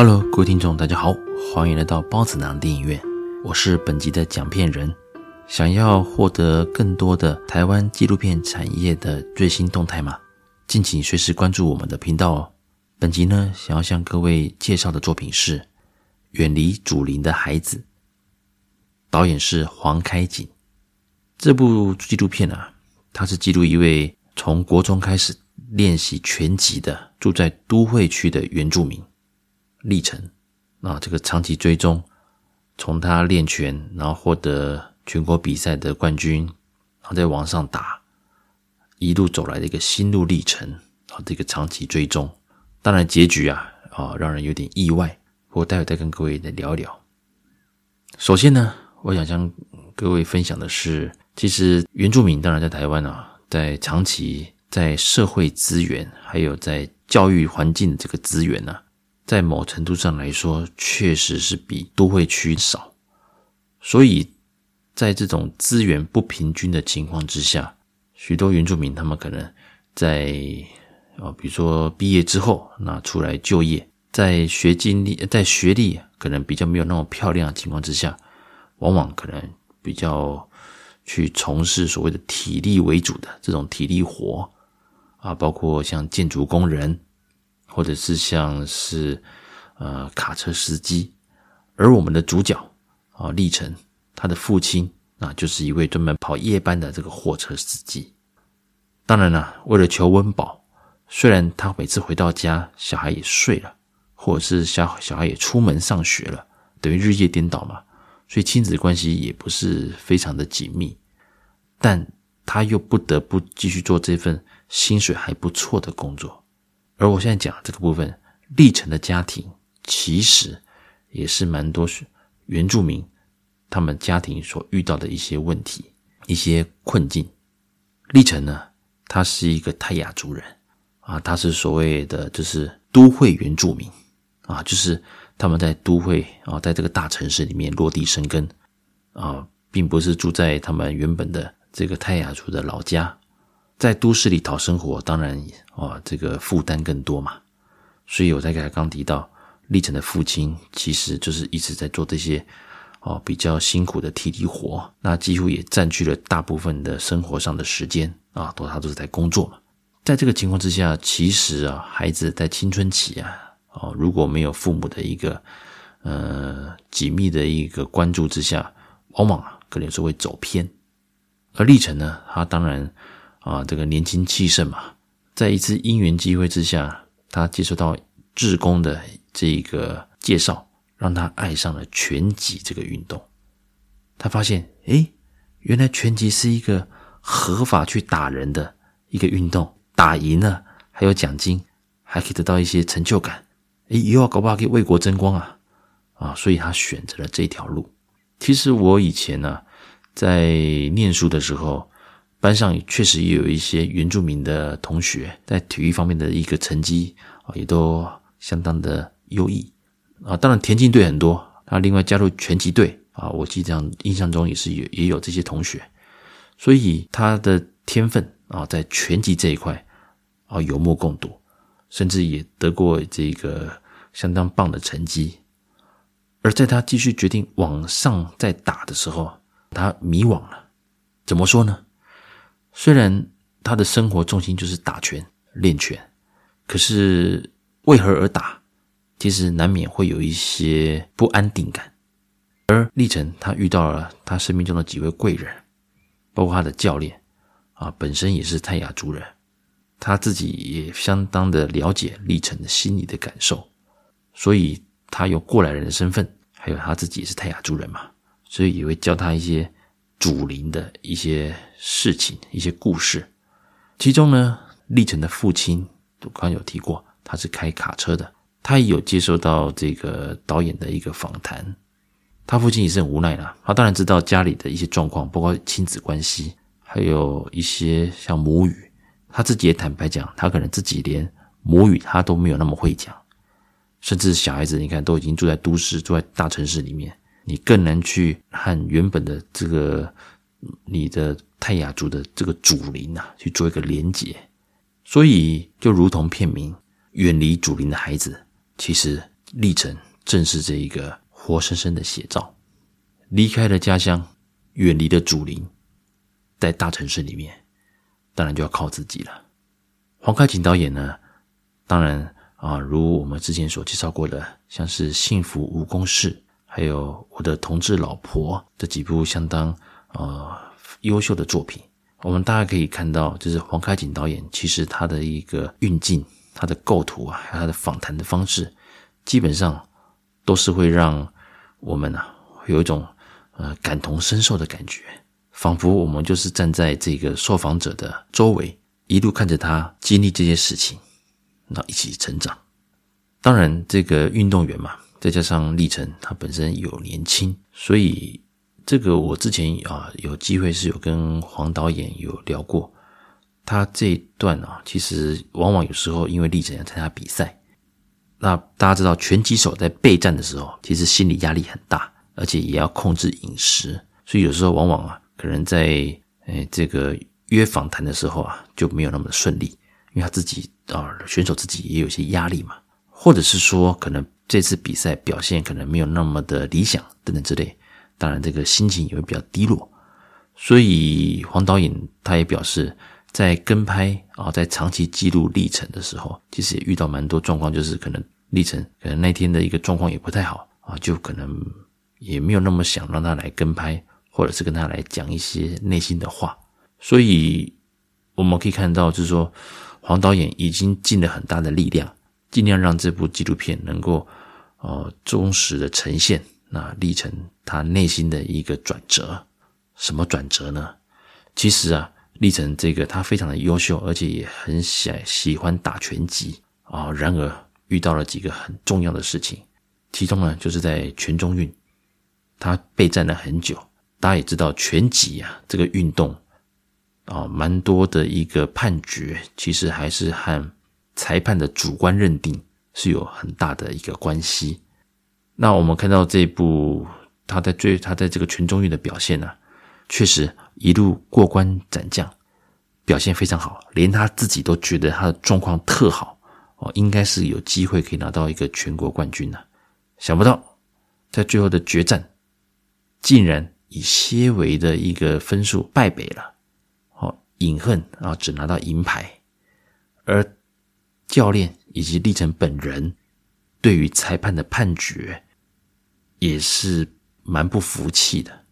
Hello，各位听众，大家好，欢迎来到包子囊电影院，我是本集的讲片人。想要获得更多的台湾纪录片产业的最新动态吗？敬请随时关注我们的频道哦。本集呢，想要向各位介绍的作品是《远离祖灵的孩子》，导演是黄开景。这部纪录片啊，它是记录一位从国中开始练习拳击的住在都会区的原住民。历程，啊，这个长期追踪，从他练拳，然后获得全国比赛的冠军，然后再往上打，一路走来的一个心路历程，啊，这个长期追踪，当然结局啊，啊，让人有点意外。我待会再跟各位来聊一聊。首先呢，我想向各位分享的是，其实原住民当然在台湾啊，在长期在社会资源还有在教育环境的这个资源呢、啊。在某程度上来说，确实是比都会区少，所以在这种资源不平均的情况之下，许多原住民他们可能在啊，比如说毕业之后，那出来就业，在学经历、在学历可能比较没有那么漂亮的情况之下，往往可能比较去从事所谓的体力为主的这种体力活啊，包括像建筑工人。或者是像是呃卡车司机，而我们的主角啊历程，他的父亲啊就是一位专门跑夜班的这个货车司机。当然了，为了求温饱，虽然他每次回到家，小孩也睡了，或者是小小孩也出门上学了，等于日夜颠倒嘛，所以亲子关系也不是非常的紧密。但他又不得不继续做这份薪水还不错的工作。而我现在讲这个部分，历城的家庭其实也是蛮多原住民他们家庭所遇到的一些问题、一些困境。历城呢，他是一个泰雅族人啊，他是所谓的就是都会原住民啊，就是他们在都会啊，在这个大城市里面落地生根啊，并不是住在他们原本的这个泰雅族的老家。在都市里讨生活，当然啊，这个负担更多嘛。所以我在刚刚提到，历程的父亲其实就是一直在做这些哦比较辛苦的体力活，那几乎也占据了大部分的生活上的时间啊，都他都是在工作嘛。在这个情况之下，其实啊，孩子在青春期啊，哦如果没有父母的一个呃紧密的一个关注之下，往往啊可能有时候会走偏。而历程呢，他当然。啊，这个年轻气盛嘛，在一次因缘机会之下，他接受到志工的这个介绍，让他爱上了拳击这个运动。他发现，诶，原来拳击是一个合法去打人的一个运动，打赢了还有奖金，还可以得到一些成就感。诶，以后搞不好可以为国争光啊！啊，所以他选择了这条路。其实我以前呢，在念书的时候。班上确实也有一些原住民的同学，在体育方面的一个成绩啊，也都相当的优异啊。当然，田径队很多，他另外加入拳击队啊，我记得印象中也是有也有这些同学，所以他的天分啊，在拳击这一块啊有目共睹，甚至也得过这个相当棒的成绩。而在他继续决定往上再打的时候，他迷惘了。怎么说呢？虽然他的生活重心就是打拳、练拳，可是为何而打？其实难免会有一些不安定感。而历程他遇到了他生命中的几位贵人，包括他的教练啊，本身也是泰雅族人，他自己也相当的了解历程的心理的感受，所以他有过来人的身份，还有他自己也是泰雅族人嘛，所以也会教他一些。祖灵的一些事情、一些故事，其中呢，历程的父亲，我刚有提过，他是开卡车的，他也有接受到这个导演的一个访谈。他父亲也是很无奈的，他当然知道家里的一些状况，包括亲子关系，还有一些像母语，他自己也坦白讲，他可能自己连母语他都没有那么会讲，甚至小孩子，你看都已经住在都市，住在大城市里面。你更难去和原本的这个你的泰雅族的这个祖灵啊去做一个连结，所以就如同片名“远离祖灵的孩子”，其实历程正是这一个活生生的写照。离开了家乡，远离了祖灵，在大城市里面，当然就要靠自己了。黄开景导演呢，当然啊，如我们之前所介绍过的，像是《幸福无公式》，还有《我的同志老婆》这几部相当呃优秀的作品，我们大家可以看到，就是黄开景导演其实他的一个运镜、他的构图啊，还有他的访谈的方式，基本上都是会让我们啊有一种。呃，感同身受的感觉，仿佛我们就是站在这个受访者的周围，一路看着他经历这些事情，然后一起成长。当然，这个运动员嘛，再加上历程，他本身有年轻，所以这个我之前啊有机会是有跟黄导演有聊过，他这一段啊，其实往往有时候因为历程要参加比赛，那大家知道拳击手在备战的时候，其实心理压力很大。而且也要控制饮食，所以有时候往往啊，可能在诶这个约访谈的时候啊，就没有那么的顺利，因为他自己啊，选手自己也有些压力嘛，或者是说可能这次比赛表现可能没有那么的理想等等之类，当然这个心情也会比较低落。所以黄导演他也表示，在跟拍啊，在长期记录历程的时候，其实也遇到蛮多状况，就是可能历程可能那天的一个状况也不太好啊，就可能。也没有那么想让他来跟拍，或者是跟他来讲一些内心的话，所以我们可以看到，就是说黄导演已经尽了很大的力量，尽量让这部纪录片能够呃忠实的呈现那历程他内心的一个转折。什么转折呢？其实啊，历程这个他非常的优秀，而且也很喜喜欢打拳击啊。然而遇到了几个很重要的事情，其中呢就是在全中运。他备战了很久，大家也知道拳击啊这个运动啊，蛮多的一个判决，其实还是和裁判的主观认定是有很大的一个关系。那我们看到这部他在最他在这个全中运的表现呢、确实一路过关斩将，表现非常好，连他自己都觉得他的状况特好哦，应该是有机会可以拿到一个全国冠军的。想不到在最后的决战。竟然以些微的一个分数败北了，哦，饮恨啊，只拿到银牌，而教练以及历程本人对于裁判的判决也是蛮不服气的。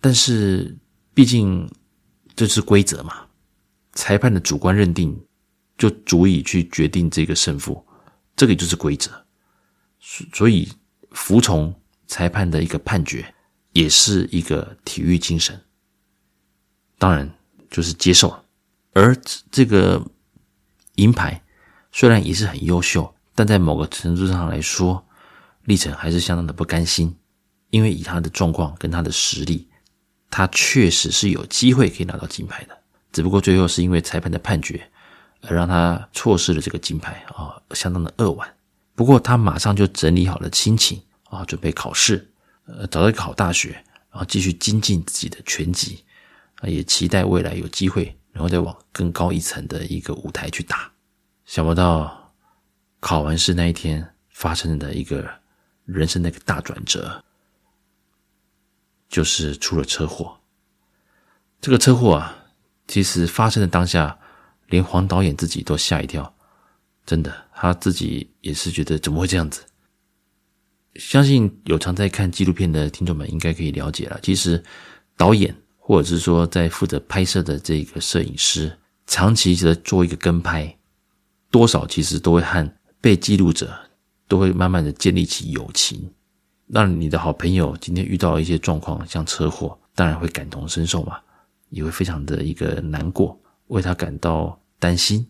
但是毕竟这是规则嘛，裁判的主观认定就足以去决定这个胜负，这个就是规则，所以服从。裁判的一个判决，也是一个体育精神。当然，就是接受。而这个银牌虽然也是很优秀，但在某个程度上来说，历程还是相当的不甘心。因为以他的状况跟他的实力，他确实是有机会可以拿到金牌的。只不过最后是因为裁判的判决，而让他错失了这个金牌啊，相当的扼腕。不过他马上就整理好了心情。啊，准备考试，呃，找到一个好大学，然后继续精进自己的拳击，啊，也期待未来有机会，然后再往更高一层的一个舞台去打。想不到考完试那一天发生的一个人生的一个大转折，就是出了车祸。这个车祸啊，其实发生的当下，连黄导演自己都吓一跳，真的，他自己也是觉得怎么会这样子。相信有常在看纪录片的听众们应该可以了解了。其实，导演或者是说在负责拍摄的这个摄影师，长期的做一个跟拍，多少其实都会和被记录者都会慢慢的建立起友情。那你的好朋友今天遇到一些状况，像车祸，当然会感同身受嘛，也会非常的一个难过，为他感到担心。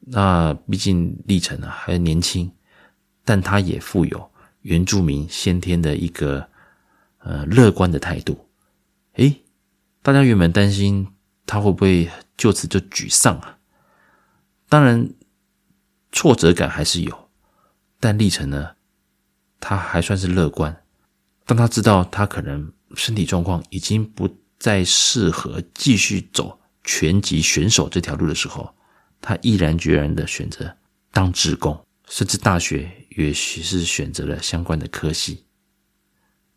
那毕竟历程啊还年轻，但他也富有。原住民先天的一个呃乐观的态度，诶，大家原本担心他会不会就此就沮丧啊？当然，挫折感还是有，但历程呢，他还算是乐观。当他知道他可能身体状况已经不再适合继续走拳击选手这条路的时候，他毅然决然的选择当志工。甚至大学也许是选择了相关的科系。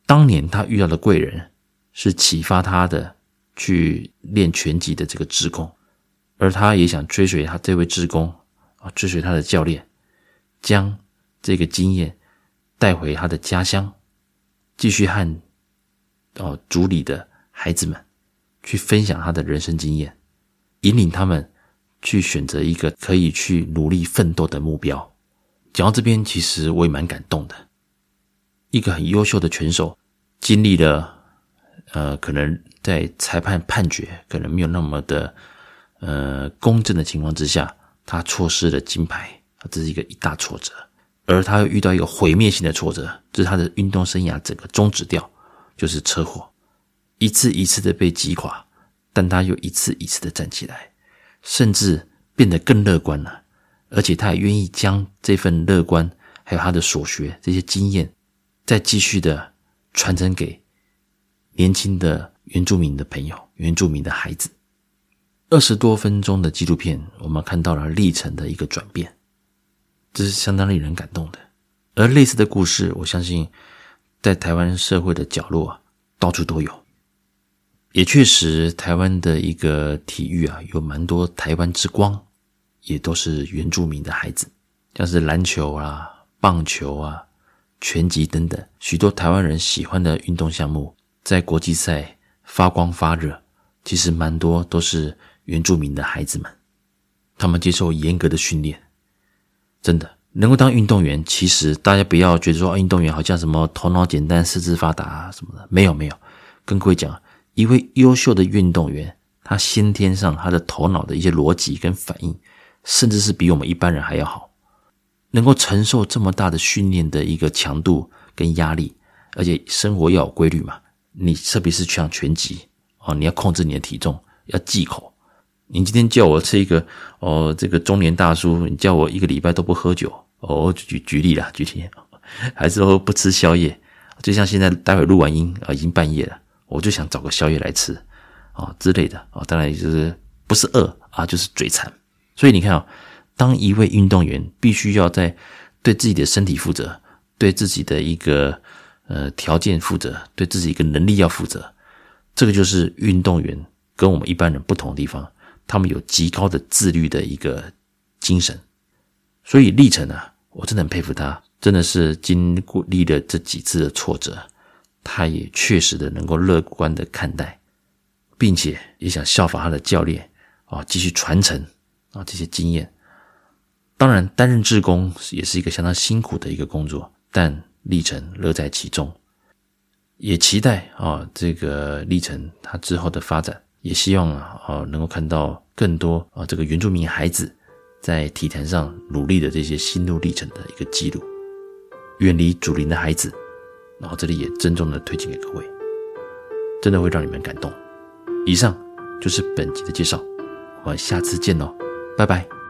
当年他遇到的贵人是启发他的去练拳击的这个志工，而他也想追随他这位志工啊，追随他的教练，将这个经验带回他的家乡，继续和哦族里的孩子们去分享他的人生经验，引领他们去选择一个可以去努力奋斗的目标。讲到这边，其实我也蛮感动的，一个很优秀的拳手。经历了，呃，可能在裁判判决可能没有那么的，呃，公正的情况之下，他错失了金牌，这是一个一大挫折。而他又遇到一个毁灭性的挫折，这是他的运动生涯整个终止掉，就是车祸，一次一次的被击垮，但他又一次一次的站起来，甚至变得更乐观了，而且他也愿意将这份乐观，还有他的所学这些经验，再继续的。传承给年轻的原住民的朋友、原住民的孩子。二十多分钟的纪录片，我们看到了历程的一个转变，这是相当令人感动的。而类似的故事，我相信在台湾社会的角落啊到处都有。也确实，台湾的一个体育啊，有蛮多台湾之光，也都是原住民的孩子，像是篮球啊、棒球啊。拳击等等许多台湾人喜欢的运动项目，在国际赛发光发热，其实蛮多都是原住民的孩子们，他们接受严格的训练，真的能够当运动员。其实大家不要觉得说运动员好像什么头脑简单、四肢发达啊什么的，没有没有。跟各位讲，一位优秀的运动员，他先天上他的头脑的一些逻辑跟反应，甚至是比我们一般人还要好。能够承受这么大的训练的一个强度跟压力，而且生活要有规律嘛。你特别是像拳击哦，你要控制你的体重，要忌口。你今天叫我吃一个哦，这个中年大叔，你叫我一个礼拜都不喝酒哦，举举例啦，举例，还是说不吃宵夜。就像现在待会录完音啊，已经半夜了，我就想找个宵夜来吃啊之类的啊，当然就是不是饿啊，就是嘴馋。所以你看啊。当一位运动员必须要在对自己的身体负责，对自己的一个呃条件负责，对自己一个能力要负责，这个就是运动员跟我们一般人不同的地方。他们有极高的自律的一个精神，所以历程啊，我真的很佩服他，真的是经过历了这几次的挫折，他也确实的能够乐观的看待，并且也想效仿他的教练啊，继续传承啊这些经验。当然，担任志工也是一个相当辛苦的一个工作，但历程乐在其中。也期待啊，这个历程它之后的发展，也希望啊，能够看到更多啊，这个原住民孩子在体坛上努力的这些心路历程的一个记录。远离祖林的孩子，然后这里也郑重的推荐给各位，真的会让你们感动。以上就是本集的介绍，我们下次见喽，拜拜。